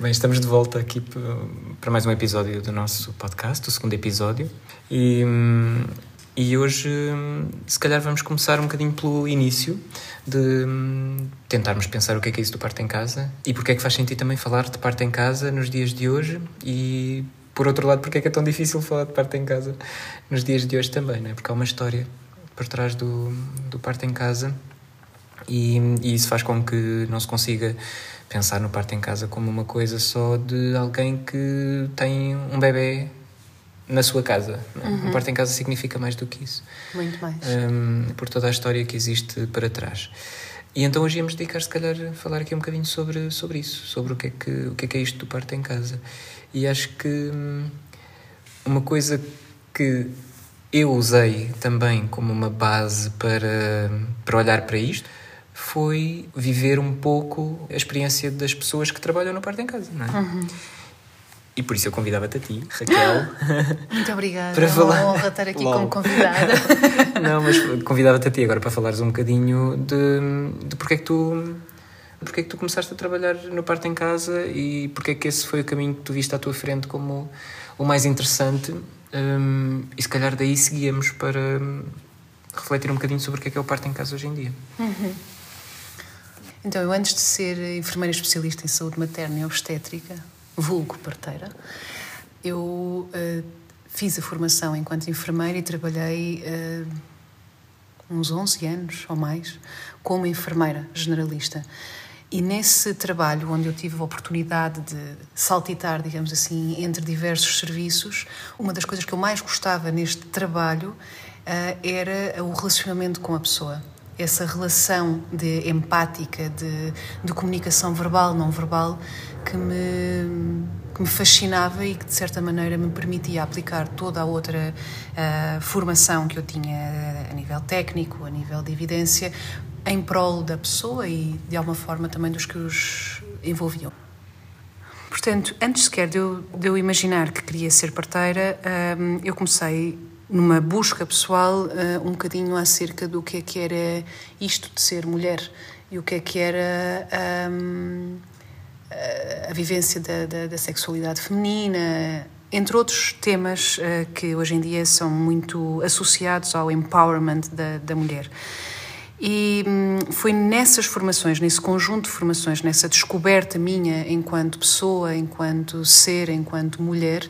Bem, estamos de volta aqui para mais um episódio do nosso podcast, o segundo episódio. E, e hoje, se calhar, vamos começar um bocadinho pelo início de tentarmos pensar o que é que é isso do parto em casa e porque é que faz sentido também falar de parto em casa nos dias de hoje e, por outro lado, porque é que é tão difícil falar de parto em casa nos dias de hoje também, não é? Porque há uma história por trás do, do parto em casa e, e isso faz com que não se consiga pensar no parto em casa como uma coisa só de alguém que tem um bebê na sua casa. Uhum. Um parto em casa significa mais do que isso. Muito mais. Um, por toda a história que existe para trás. E então hoje íamos dedicar, se calhar, a falar aqui um bocadinho sobre, sobre isso, sobre o que, é que, o que é que é isto do parto em casa. E acho que hum, uma coisa que eu usei também como uma base para, para olhar para isto foi viver um pouco a experiência das pessoas que trabalham no parto em casa, não é? Uhum. E por isso eu convidava-te a ti, Raquel. Muito obrigada. para falar... É uma honra estar aqui como convidada. não, mas convidava-te a ti agora para falares um bocadinho de, de porque é que tu porque é que tu começaste a trabalhar no parto em casa e porque é que esse foi o caminho que tu viste à tua frente como o mais interessante um, e se calhar daí seguíamos para refletir um bocadinho sobre o que é que é o parto em casa hoje em dia. Uhum. Então, eu antes de ser enfermeira especialista em saúde materna e obstétrica, vulgo parteira, eu uh, fiz a formação enquanto enfermeira e trabalhei uh, uns 11 anos ou mais como enfermeira generalista. E nesse trabalho, onde eu tive a oportunidade de saltitar, digamos assim, entre diversos serviços, uma das coisas que eu mais gostava neste trabalho uh, era o relacionamento com a pessoa essa relação de empática, de, de comunicação verbal, não verbal, que me, que me fascinava e que, de certa maneira, me permitia aplicar toda a outra uh, formação que eu tinha a nível técnico, a nível de evidência, em prol da pessoa e, de alguma forma, também dos que os envolviam. Portanto, antes sequer de eu, de eu imaginar que queria ser parteira, um, eu comecei numa busca pessoal uh, um bocadinho acerca do que é que era isto de ser mulher e o que é que era um, a vivência da, da, da, sexualidade feminina, entre outros temas uh, que hoje em dia são muito associados ao empowerment da, da mulher. E hum, foi nessas formações, nesse conjunto de formações, nessa descoberta minha enquanto pessoa, enquanto ser, enquanto mulher,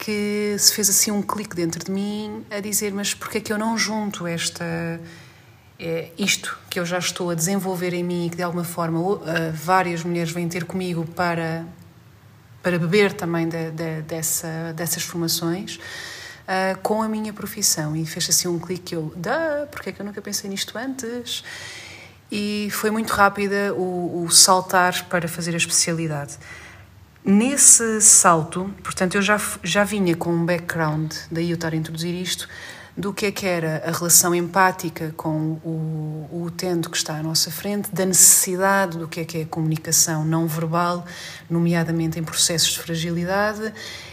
que se fez assim um clique dentro de mim a dizer: mas porquê é que eu não junto esta. É, isto que eu já estou a desenvolver em mim e que de alguma forma uh, várias mulheres vêm ter comigo para, para beber também de, de, dessa, dessas formações uh, com a minha profissão. E fez assim um clique eu, da, porque é que eu nunca pensei nisto antes? E foi muito rápida o, o saltar para fazer a especialidade. Nesse salto, portanto, eu já, já vinha com um background, daí eu estar a introduzir isto, do que é que era a relação empática com o, o utente que está à nossa frente, da necessidade do que é que é a comunicação não verbal, nomeadamente em processos de fragilidade,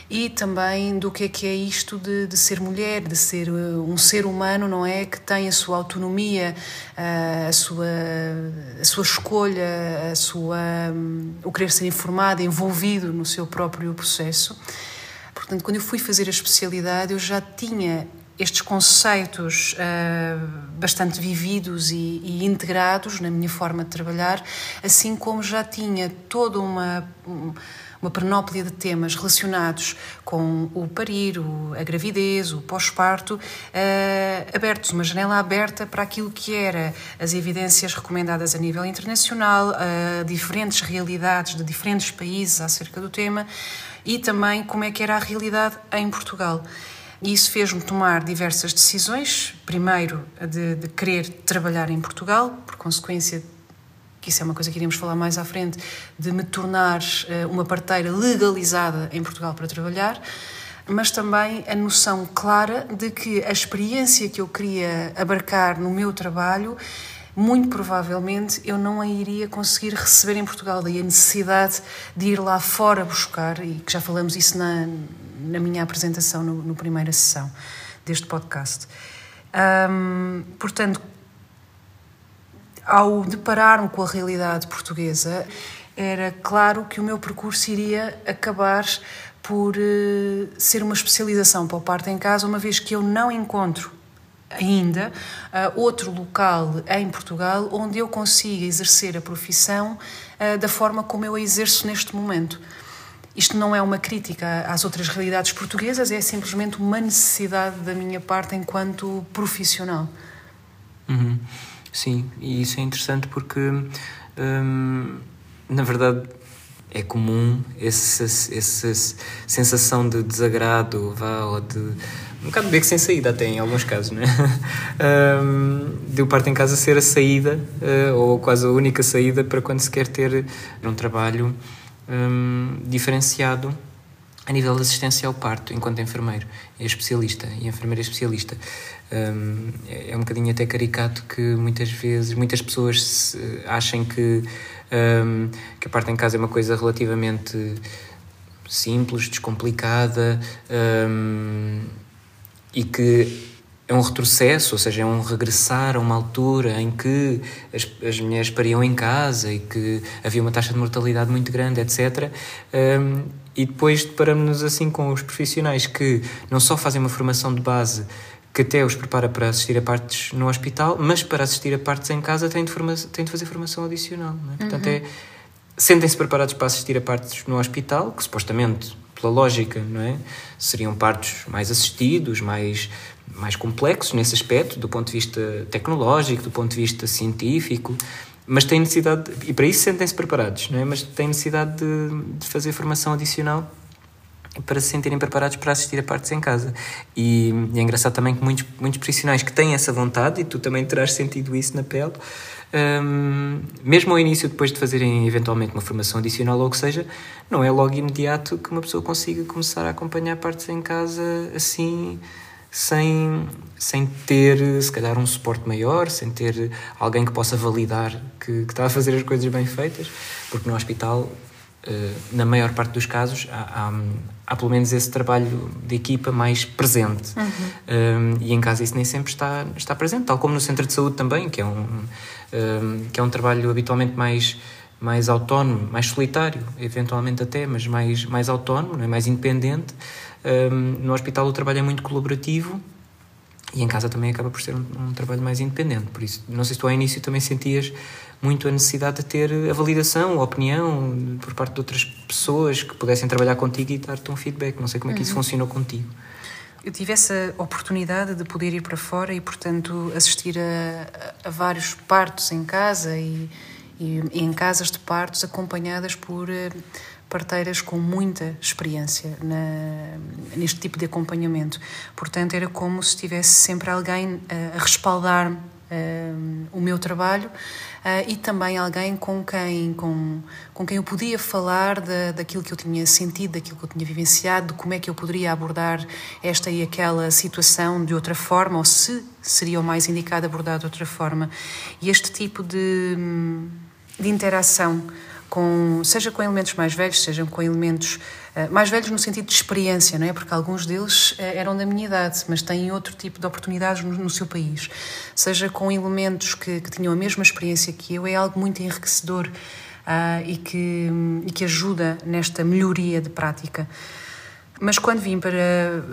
e também do que é que é isto de, de ser mulher, de ser uh, um ser humano, não é? Que tem a sua autonomia, uh, a sua, a sua escolha, a sua, um, o querer ser informado, envolvido no seu próprio processo. Portanto, quando eu fui fazer a especialidade, eu já tinha estes conceitos uh, bastante vividos e, e, integrados na minha forma de trabalhar, assim como já tinha toda uma uma panóplia de temas relacionados com o parir, a gravidez, o pós-parto, uh, abertos, uma janela aberta para aquilo que era as evidências recomendadas a nível internacional, uh, diferentes realidades de diferentes países acerca do tema e também como é que era a realidade em Portugal. E isso fez-me tomar diversas decisões. Primeiro, de, de, querer trabalhar em Portugal, por consequência que isso é uma coisa que iremos falar mais à frente, de me tornar uh, uma parteira legalizada em Portugal para trabalhar, mas também a noção clara de que a experiência que eu queria abarcar no meu trabalho muito provavelmente eu não a iria conseguir receber em Portugal. Daí a necessidade de ir lá fora buscar, e que já falamos isso na, na minha apresentação no, primeira sessão deste podcast. Portanto, ao deparar-me com a realidade portuguesa, era claro que o meu percurso iria acabar por uh, ser uma especialização para o parto em casa, uma vez que eu não encontro ainda uh, outro local em Portugal onde eu consiga exercer a profissão uh, da forma como eu a exerço neste momento. Isto não é uma crítica às outras realidades portuguesas, é simplesmente uma necessidade da minha parte enquanto profissional. Uhum. Sim, e isso é interessante porque, hum, na verdade, é comum essa, essa sensação de desagrado vá, ou de um bocado de beco sem saída até em alguns casos, né? um, de o parto em casa ser a saída uh, ou quase a única saída para quando se quer ter um trabalho um, diferenciado a nível de assistência ao parto, enquanto enfermeiro é especialista e enfermeira é especialista. Um, é, um bocadinho até caricato que muitas vezes, muitas pessoas achem que, um, que a parte em casa é uma coisa relativamente simples, descomplicada um, e que é um retrocesso, ou seja, é um regressar a uma altura em que as, as mulheres pariam em casa e que havia uma taxa de mortalidade muito grande, etc. Um, e depois deparamos-nos assim com os profissionais que não só fazem uma formação de base que até os prepara para assistir a partes no hospital, mas para assistir a partes em casa têm de, forma, têm de fazer formação adicional. É? Portanto, uhum. é, sentem-se preparados para assistir a partes no hospital, que supostamente, pela lógica, não é? seriam partos mais assistidos, mais mais complexos nesse aspecto, do ponto de vista tecnológico, do ponto de vista científico, mas têm necessidade, de, e para isso sentem-se preparados, não é? mas têm necessidade de, de, fazer formação adicional para se sentirem preparados para assistir a partes em casa. E, e, é engraçado também que muitos, muitos profissionais que têm essa vontade, e tu também terás sentido isso na pele, um, mesmo ao início, depois de fazerem eventualmente uma formação adicional ou o que seja, não é logo imediato que uma pessoa consiga começar a acompanhar partes em casa assim sem, sem ter, se calhar, um suporte maior, sem ter alguém que possa validar que, que está a fazer as coisas bem feitas, porque no hospital, eh, na maior parte dos casos, há, há, há pelo menos esse trabalho de equipa mais presente. Uhum. Um, e em casa isso nem sempre está, está presente, tal como no centro de saúde também, que é um, um que é um trabalho habitualmente mais mais autónomo, mais solitário, eventualmente até, mas mais, mais autónomo, é? mais independente. Um, no hospital o trabalho é muito colaborativo e em casa também acaba por ser um, um, trabalho mais independente. Por isso, não sei se tu ao início também sentias muito a necessidade de ter a validação, a opinião por parte de outras pessoas que pudessem trabalhar contigo e dar-te um feedback. Não sei como é que isso uhum. funcionou contigo. Eu tive essa oportunidade de poder ir para fora e, portanto, assistir a, a vários partos em casa e, e, e em casas de partos acompanhadas por eh, parteiras com muita experiência na, neste tipo de acompanhamento. Portanto, era como se tivesse sempre alguém a, a respaldar uh, o meu trabalho uh, e também alguém com quem, com, com quem eu podia falar da, daquilo que eu tinha sentido, daquilo que eu tinha vivenciado, de como é que eu poderia abordar esta e aquela situação de outra forma, ou se seria o mais indicado abordar de outra forma. E este tipo de, de interação com, seja com elementos mais velhos, seja com elementos uh, mais velhos no sentido de experiência, não é? Porque alguns deles uh, eram da minha idade, mas têm outro tipo de oportunidades no, no seu país. Seja com elementos que, que, tinham a mesma experiência que eu, é algo muito enriquecedor uh, e, que, e que ajuda nesta melhoria de prática. Mas quando vim para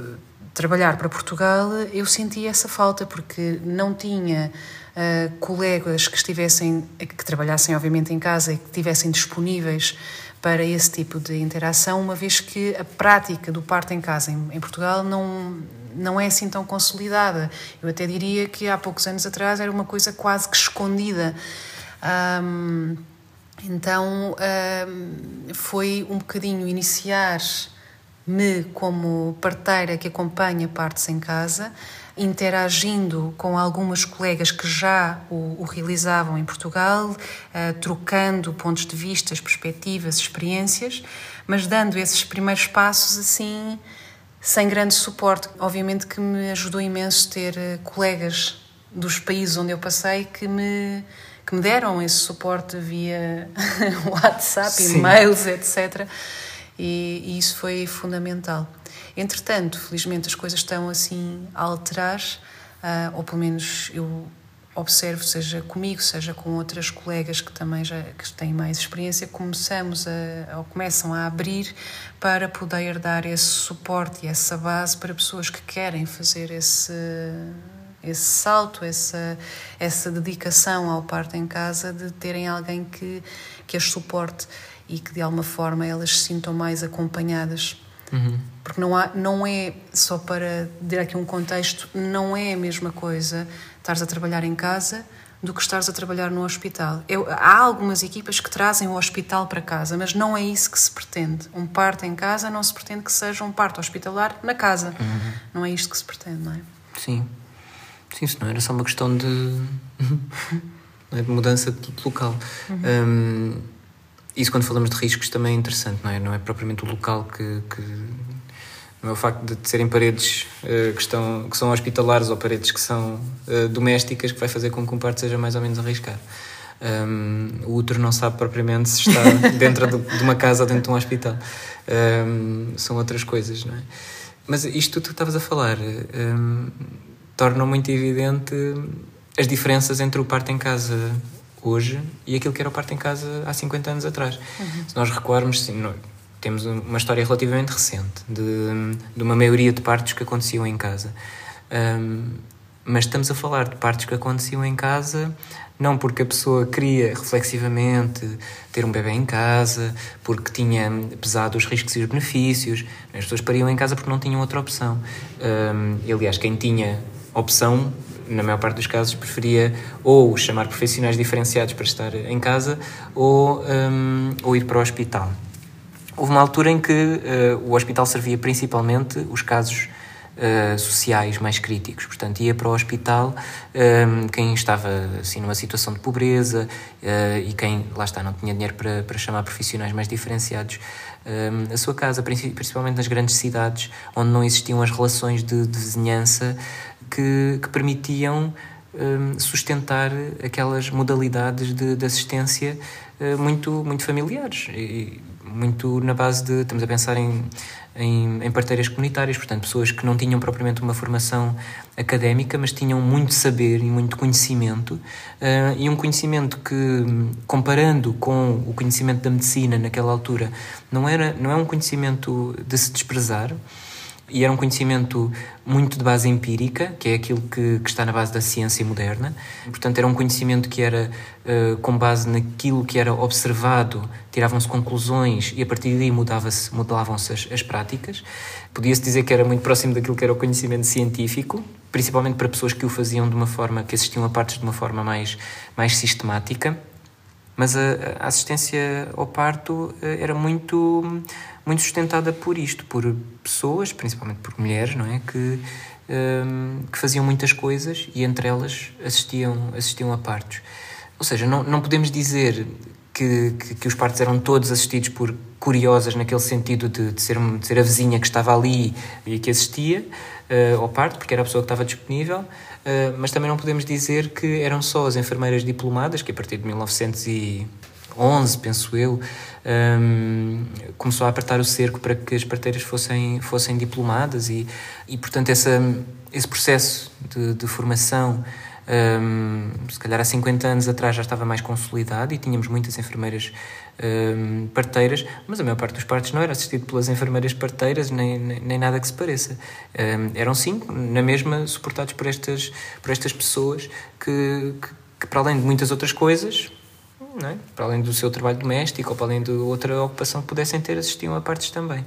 trabalhar para Portugal, eu senti essa falta, porque não tinha uh, colegas que estivessem, que trabalhassem obviamente em casa e que estivessem disponíveis para esse tipo de interação, uma vez que a prática do parto em casa em, em Portugal não não é assim tão consolidada. Eu até diria que há poucos anos atrás era uma coisa quase que escondida. Um, então um, foi um bocadinho iniciar-me como parteira que acompanha partes em casa interagindo com algumas colegas que já o, o realizavam em Portugal, uh, trocando pontos de vista, perspectivas, experiências, mas dando esses primeiros passos assim, sem grande suporte. Obviamente que me ajudou imenso ter uh, colegas dos países onde eu passei que me que me deram esse suporte via WhatsApp, Sim. e-mails, etc. E, e isso foi fundamental. Entretanto, felizmente as coisas estão assim a alterar, uh, ou pelo menos eu observo, seja comigo, seja com outras colegas que também já que têm mais experiência, começamos a, ou começam a abrir para poder dar esse suporte e essa base para pessoas que querem fazer esse esse salto, essa, essa dedicação ao parto em casa, de terem alguém que, que as suporte e que de alguma forma elas se sintam mais acompanhadas. Uhum. Porque não, há, não é, só para dar aqui um contexto, não é a mesma coisa estares a trabalhar em casa do que estares a trabalhar no hospital. Eu, há algumas equipas que trazem o hospital para casa, mas não é isso que se pretende. Um parto em casa não se pretende que seja um parto hospitalar na casa. Uhum. Não é isto que se pretende, não é? Sim. Sim, isso não era só uma questão de, é, de mudança de local. Uhum. Um, isso quando falamos de riscos também é interessante, não é? Não é propriamente o local que, que não é o facto de serem paredes uh, que, estão, que são hospitalares ou paredes que são uh, domésticas que vai fazer com que um parto seja mais ou menos arriscado. Um, o útero não sabe propriamente se está dentro de, de, uma casa ou dentro de um hospital. Um, são outras coisas, não é? Mas isto tu estavas a falar um, torna muito evidente as diferenças entre o parto em casa hoje e aquilo que era o parto em casa há 50 anos atrás. Uhum. Se nós recuarmos, sim, temos uma história relativamente recente de, de uma maioria de partos que aconteciam em casa. Um, mas estamos a falar de partos que aconteciam em casa não porque a pessoa queria reflexivamente ter um bebê em casa, porque tinha pesado os riscos e os benefícios. As pessoas pariam em casa porque não tinham outra opção. Um, aliás, quem tinha opção, na maior parte dos casos, preferia ou chamar profissionais diferenciados para estar em casa ou, um, ou ir para o hospital. Houve uma altura em que uh, o hospital servia principalmente os casos uh, sociais mais críticos. Portanto, ia para o hospital um, quem estava assim, numa situação de pobreza uh, e quem, lá está, não tinha dinheiro para, para chamar profissionais mais diferenciados um, a sua casa, principalmente nas grandes cidades, onde não existiam as relações de, de vizinhança que, que permitiam um, sustentar aquelas modalidades de, de assistência uh, muito, muito familiares. E, muito na base de. Estamos a pensar em, em, em, parteiras comunitárias, portanto, pessoas que não tinham propriamente uma formação académica, mas tinham muito saber e muito conhecimento, uh, e um conhecimento que, comparando com o conhecimento da medicina naquela altura, não, era, não é um conhecimento de se desprezar e era um conhecimento muito de base empírica, que é aquilo que, que está na base da ciência moderna. Portanto, era um conhecimento que era uh, com base naquilo que era observado, tiravam-se conclusões e a partir daí mudava-se, mudavam-se as, as práticas. Podia-se dizer que era muito próximo daquilo que era o conhecimento científico, principalmente para pessoas que o faziam de uma forma, que assistiam a partes de uma forma mais, mais sistemática. Mas a, a assistência ao parto uh, era muito muito sustentada por isto, por pessoas, principalmente por mulheres, não é? Que, um, que faziam muitas coisas e entre elas assistiam, assistiam a partos. Ou seja, não, não podemos dizer que, que, que, os partos eram todos assistidos por curiosas, naquele sentido de, de, ser, de ser a vizinha que estava ali e que assistia uh, ao parto, porque era a pessoa que estava disponível, uh, mas também não podemos dizer que eram só as enfermeiras diplomadas, que a partir de 1911, penso eu, um, começou a apertar o cerco para que as parteiras fossem, fossem diplomadas e, e portanto, essa, esse processo de, de formação, um, se calhar há 50 anos atrás já estava mais consolidado e tínhamos muitas enfermeiras um, parteiras, mas a maior parte dos partos não era assistido pelas enfermeiras parteiras, nem, nem, nem nada que se pareça. Um, eram cinco, na mesma, suportados por estas, por estas pessoas que, que, que, para além de muitas outras coisas, é? para além do seu trabalho doméstico ou para além de outra ocupação que pudessem ter, assistiam a partes também.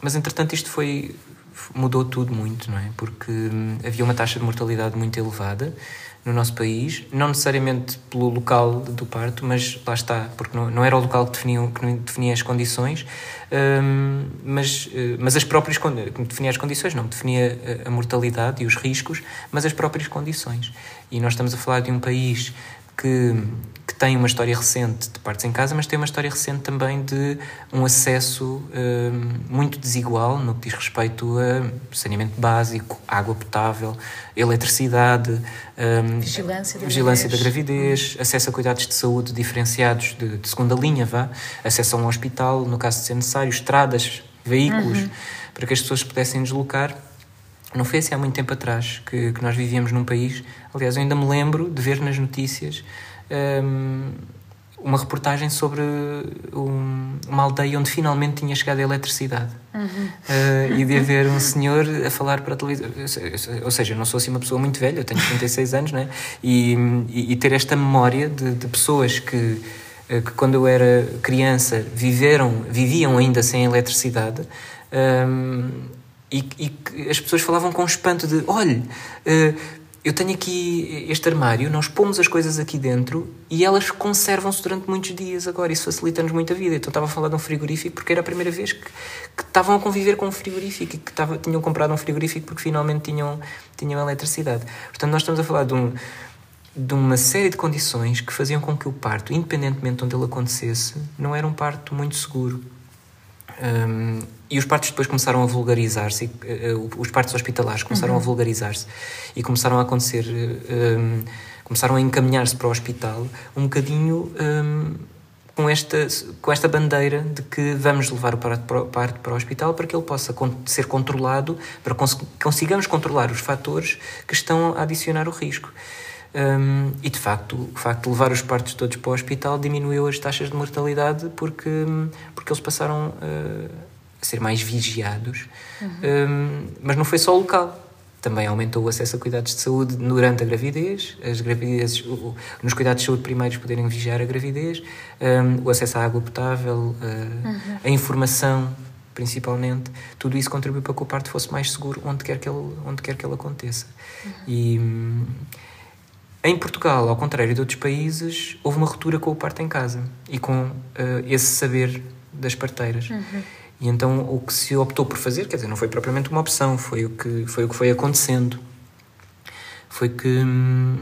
Mas entretanto isto foi mudou tudo muito, não é? Porque hum, havia uma taxa de mortalidade muito elevada no nosso país, não necessariamente pelo local do parto, mas lá está, porque não, não era o local que definia, que definia as condições, hum, mas, eh, mas as próprias que definia as condições, não, definia a mortalidade e os riscos, mas as próprias condições. E nós estamos a falar de um país que, que tem uma história recente de partes em casa, mas tem uma história recente também de um acesso um, muito desigual no que diz respeito a saneamento básico, água potável, eletricidade, um, vigilância, da, vigilância gravidez. da gravidez, acesso a cuidados de saúde diferenciados de, de, segunda linha, vá, acesso a um hospital, no caso de ser necessário, estradas, veículos, uhum. para que as pessoas pudessem deslocar não foi assim há muito tempo atrás que, que nós vivíamos num país. Aliás, eu ainda me lembro de ver nas notícias um, uma reportagem sobre um, uma aldeia onde finalmente tinha chegado a eletricidade. Uhum. Uh, e de haver um senhor a falar para a televisão. Ou seja, eu não sou assim uma pessoa muito velha, eu tenho 36 anos, né? e, e, e ter esta memória de, de pessoas que, eh, que, quando eu era criança, viveram, viviam ainda sem eletricidade. Um, e, e as pessoas falavam com espanto de olhe, uh, eu tenho aqui este armário, nós pomos as coisas aqui dentro e elas conservam-se durante muitos dias agora. Isso facilita-nos muito a vida. Então estava a falar de um frigorífico porque era a primeira vez que, que estavam a conviver com um frigorífico e que estava, tinham comprado um frigorífico porque finalmente tinham, tinham eletricidade. Portanto, nós estamos a falar de, um, de uma série de condições que faziam com que o parto, independentemente de onde ele acontecesse, não era um parto muito seguro. Um, e os partos depois começaram a vulgarizar-se, uh, os partos hospitalares começaram uhum. a vulgarizar-se e começaram a acontecer, um, começaram a encaminhar-se para o hospital um bocadinho um, com, esta, com esta bandeira de que vamos levar o parto para, parto para o hospital para que ele possa ser controlado, para que consigamos controlar os fatores que estão a adicionar o risco. Um, e de facto, o facto de levar os partos todos para o hospital diminuiu as taxas de mortalidade porque, porque eles passaram uh, ser mais vigiados. Uhum. Um, mas não foi só local. Também aumentou o acesso a cuidados de saúde durante a gravidez, as gravidezes, o, nos cuidados de saúde primários poderem vigiar a gravidez, um, o acesso à água potável, uh, uhum. a informação principalmente, tudo isso contribuiu para que o parto fosse mais seguro onde quer que ele, onde quer que ele aconteça. Uhum. E em Portugal, ao contrário de outros países, houve uma ruptura com o parto em casa e com uh, esse saber das parteiras. Uhum. E então o que se optou por fazer, quer dizer, não foi propriamente uma opção, foi o que foi, o que foi acontecendo. Foi que hum,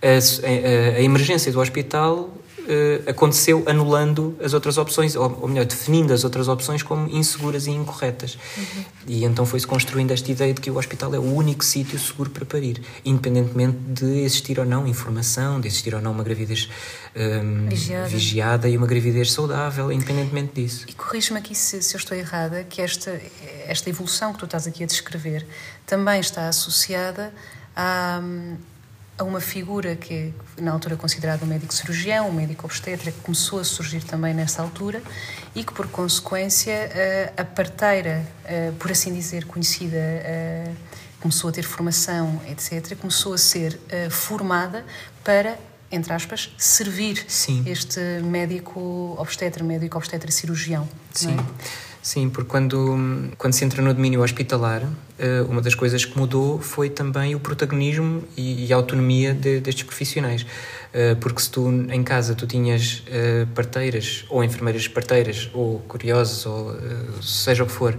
a, a, a, emergência do hospital uh, aconteceu anulando as outras opções, ou, ou, melhor, definindo as outras opções como inseguras e incorretas. Uhum. E então foi-se construindo esta ideia de que o hospital é o único sítio seguro para parir, independentemente de existir ou não informação, de existir ou não uma gravidez um, vigiada. vigiada. e uma gravidez saudável, independentemente disso. E corrige-me aqui se, se eu estou errada, que esta, esta evolução que tu estás aqui a descrever também está associada a a uma figura que é, na altura, considerado um médico cirurgião, um médico obstetra, que começou a surgir também nessa altura e que, por consequência, a parteira, por assim dizer, conhecida, começou a ter formação, etc., começou a ser formada para entre aspas, servir Sim. este médico obstetra, médico obstetra cirurgião. Sim. É? Sim, porque quando, quando se entra no domínio hospitalar, eh, uma das coisas que mudou foi também o protagonismo e a autonomia de, destes profissionais. Eh, porque se tu em casa tu tinhas eh, parteiras, ou enfermeiras parteiras, ou curiosas, ou seja o que for,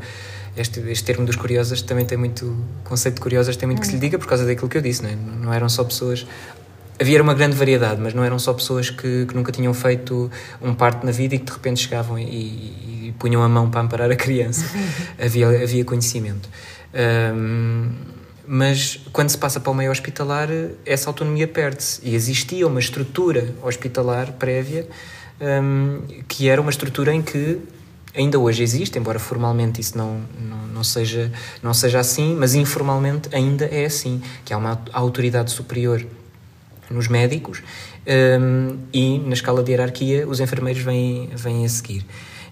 este, este termo dos curiosas também tem muito, o conceito de curiosas tem muito que se lhe diga por causa daquilo que eu disse, não, é? não eram só pessoas havia uma grande variedade, mas não eram só pessoas que, que nunca tinham feito um parto na vida e que de repente chegavam e, e punham a mão para amparar a criança. havia, havia conhecimento. Um, mas quando se passa para o meio hospitalar, essa autonomia perde-se. E existia uma estrutura hospitalar prévia, um, que era uma estrutura em que ainda hoje existe, embora formalmente isso não, não, não, seja, não seja assim, mas informalmente ainda é assim, que há uma autoridade superior nos médicos um, e na escala de hierarquia os enfermeiros vêm, vêm a seguir.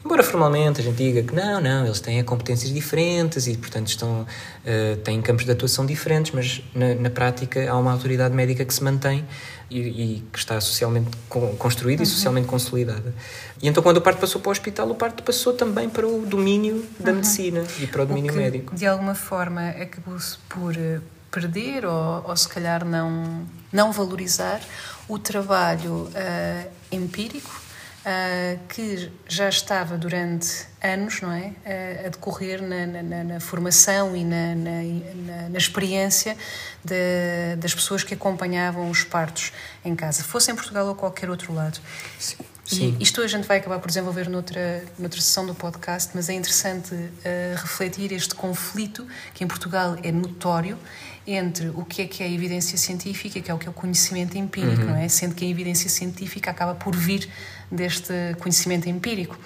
Embora formalmente a gente diga que não, não, eles têm competências diferentes e, portanto, estão, uh, têm campos de atuação diferentes, mas na, na, prática há uma autoridade médica que se mantém e, e que está socialmente construída uhum. e socialmente consolidada. E então, quando o parto passou para o hospital, o parto passou também para o domínio da uhum. medicina e para o domínio o que, médico. De alguma forma, acabou-se por eh, perder ou, ou se calhar não, não valorizar o trabalho uh, empírico uh, que já estava durante anos não é, uh, a decorrer na, na, na formação e na, na, na experiência de, das pessoas que acompanhavam os partos em casa, fosse em Portugal ou qualquer outro lado. Sim. Sim. E isto a gente vai acabar por desenvolver noutra, noutra sessão do podcast, mas é interessante uh, refletir este conflito que em Portugal é notório entre o que é que é a evidência científica, que é o que é o conhecimento empírico, uhum. não é? Sendo que a evidência científica acaba por vir deste conhecimento empírico.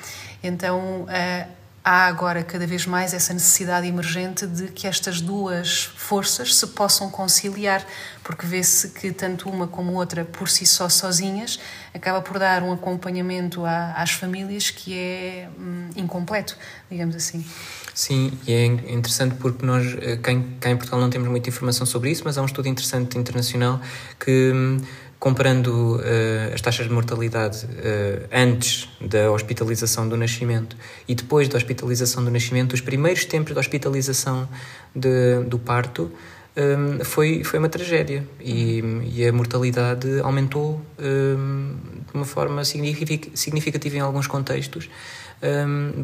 Então, uh, há agora cada vez mais essa necessidade emergente de que estas duas forças se possam conciliar, porque vê-se que tanto uma como outra, por si só sozinhas, acaba por dar um acompanhamento às famílias que é hum, incompleto, digamos assim. Sim, e é interessante porque nós, eh, cá em, cá em Portugal, não temos muita informação sobre isso, mas há um estudo interessante internacional que hum, comparando uh, as taxas de mortalidade uh, antes da hospitalização do nascimento e depois da hospitalização do nascimento, os primeiros tempos da hospitalização de, do parto um, foi, foi uma tragédia e, e a mortalidade aumentou um, de uma forma significativa em alguns contextos.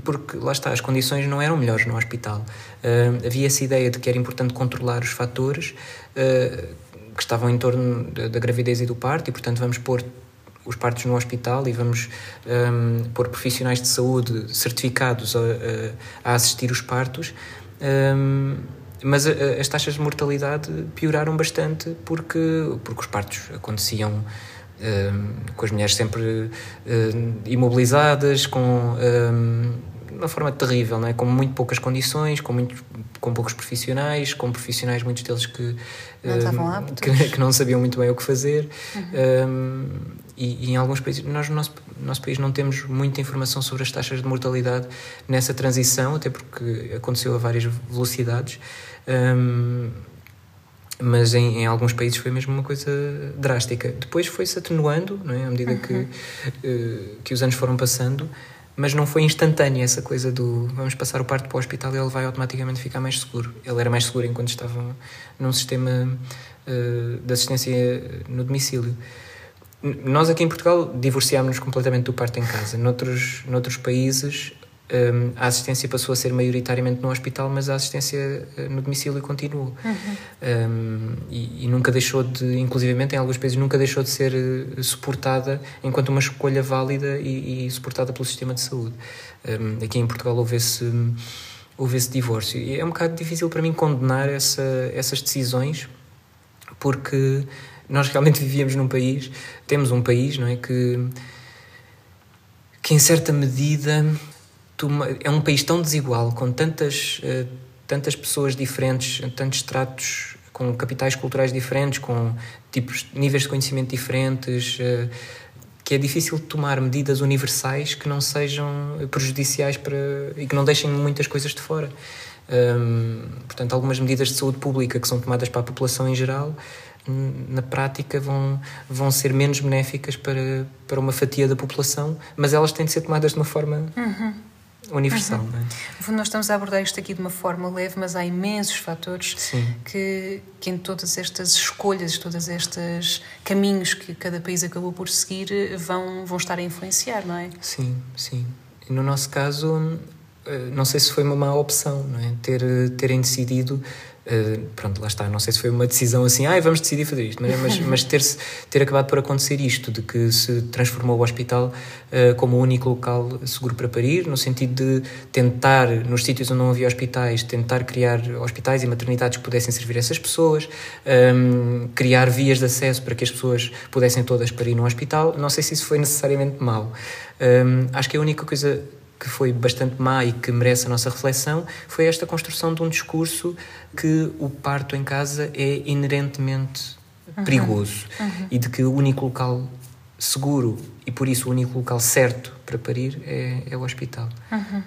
Porque lá está, as condições não eram melhores no hospital. havia essa ideia de que era importante controlar os fatores que estavam em torno da gravidez e do parto, e portanto vamos pôr os partos no hospital e vamos um, pôr profissionais de saúde certificados a, a assistir os partos. Um, mas as taxas de mortalidade pioraram bastante porque, porque os partos aconteciam um, com as mulheres sempre uh, imobilizadas, com uma forma terrível, não é? com muito poucas condições, com, muito, com poucos profissionais, com profissionais, muitos deles que não, aptos. Que, que, não sabiam muito bem o que fazer. Uhum. Um, e, e, em alguns países, nós no nosso, nosso país não temos muita informação sobre as taxas de mortalidade nessa transição, até porque aconteceu a várias velocidades. Um, mas em, em, alguns países foi mesmo uma coisa drástica. Depois foi-se atenuando, não é? à medida uhum. que, uh, que os anos foram passando, mas não foi instantânea essa coisa do vamos passar o parto para o hospital e ele vai automaticamente ficar mais seguro. Ele era mais seguro enquanto estava num sistema uh, de assistência no domicílio. Nós aqui em Portugal divorciámos-nos completamente do parto em casa. Noutros, noutros países um, a assistência passou a ser maioritariamente no hospital, mas a assistência uh, no domicílio continuou. Uhum. Um, e, e, nunca deixou de, inclusivamente em alguns países, nunca deixou de ser uh, suportada enquanto uma escolha válida e, e suportada pelo sistema de saúde. Um, aqui em Portugal houve esse, houve esse divórcio. E é um bocado difícil para mim condenar essa, essas decisões, porque nós realmente vivíamos num país, temos um país, não é, que que em certa medida é um país tão desigual, com tantas, uh, tantas pessoas diferentes, tantos tratos, com capitais culturais diferentes, com tipos, níveis de conhecimento diferentes, uh, que é difícil tomar medidas universais que não sejam prejudiciais para, e que não deixem muitas coisas de fora. Um, portanto, algumas medidas de saúde pública que são tomadas para a população em geral, na prática, vão, vão ser menos benéficas para, para uma fatia da população, mas elas têm de ser tomadas de uma forma. Uhum universal. Uhum. É? Nós estamos a abordar isto aqui de uma forma leve, mas há imensos fatores que, que em todas estas escolhas, todos estes caminhos que cada país acabou por seguir, vão, vão estar a influenciar, não é? Sim, sim. E no nosso caso, eh, não sei se foi uma má opção, não é? Ter, terem decidido Uh, pronto, lá está, não sei se foi uma decisão assim, ah, vamos decidir fazer isto, mas, mas ter, ter acabado por acontecer isto, de que se transformou o hospital uh, como o único local seguro para parir, no sentido de tentar, nos sítios onde não havia hospitais, tentar criar hospitais e maternidades que pudessem servir essas pessoas, um, ehm, criar vias de acesso para que as pessoas pudessem todas parir no hospital. Não sei se isso foi necessariamente mau. Um, ehm, acho que a única coisa que foi bastante má e que merece a nossa reflexão foi esta construção de um discurso que o parto em casa é inerentemente uhum. perigoso uhum. e de que o único local seguro e por isso o único local certo para parir é, é o hospital. Uhum.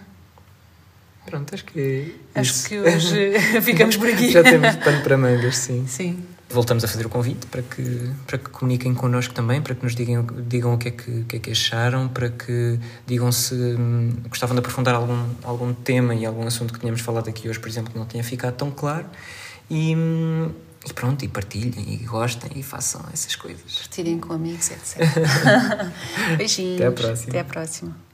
Pronto, acho que. Acho isso. que hoje ficamos por aqui. Já temos pano para mangas, sim. Sim voltamos a fazer o convite para que, para que comuniquem connosco também, para que nos digam, digam o, que é que, o que é que acharam, para que digam se hum, gostavam de aprofundar algum, algum tema e algum assunto que tínhamos falado aqui hoje, por exemplo, que não tinha ficado tão claro. E, hum, e pronto, e partilhem, e gostem, e façam essas coisas. Partilhem com amigos, etc. Beijinhos. Até à próxima. Até à próxima.